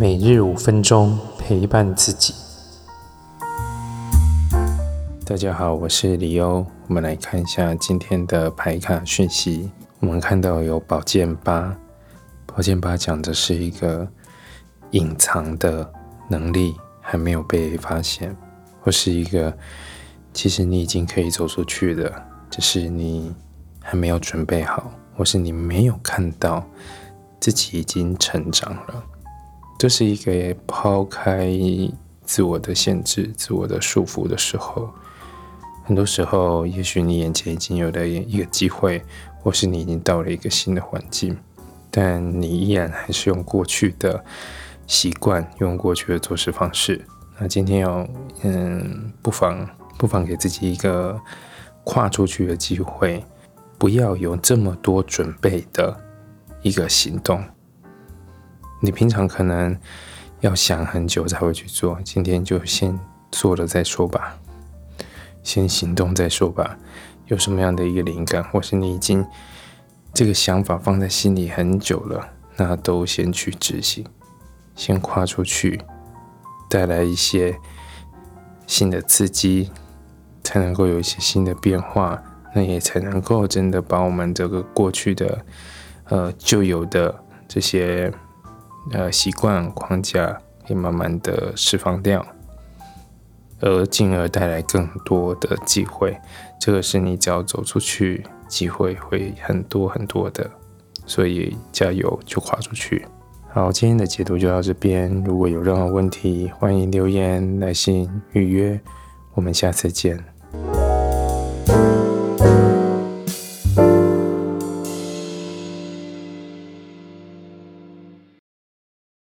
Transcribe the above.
每日五分钟陪伴自己。大家好，我是李欧。我们来看一下今天的牌卡讯息。我们看到有宝剑八，宝剑八讲的是一个隐藏的能力还没有被发现，或是一个其实你已经可以走出去的，只是你还没有准备好，或是你没有看到自己已经成长了。这是一个抛开自我的限制、自我的束缚的时候。很多时候，也许你眼前已经有了一个机会，或是你已经到了一个新的环境，但你依然还是用过去的习惯，用过去的做事方式。那今天要，嗯，不妨不妨给自己一个跨出去的机会，不要有这么多准备的一个行动。你平常可能要想很久才会去做，今天就先做了再说吧，先行动再说吧。有什么样的一个灵感，或是你已经这个想法放在心里很久了，那都先去执行，先跨出去，带来一些新的刺激，才能够有一些新的变化，那也才能够真的把我们这个过去的呃旧有的这些。呃，习惯框架可以慢慢的释放掉，而进而带来更多的机会。这个是你只要走出去，机会会很多很多的。所以加油，就跨出去。好，今天的解读就到这边。如果有任何问题，欢迎留言、来信、预约。我们下次见。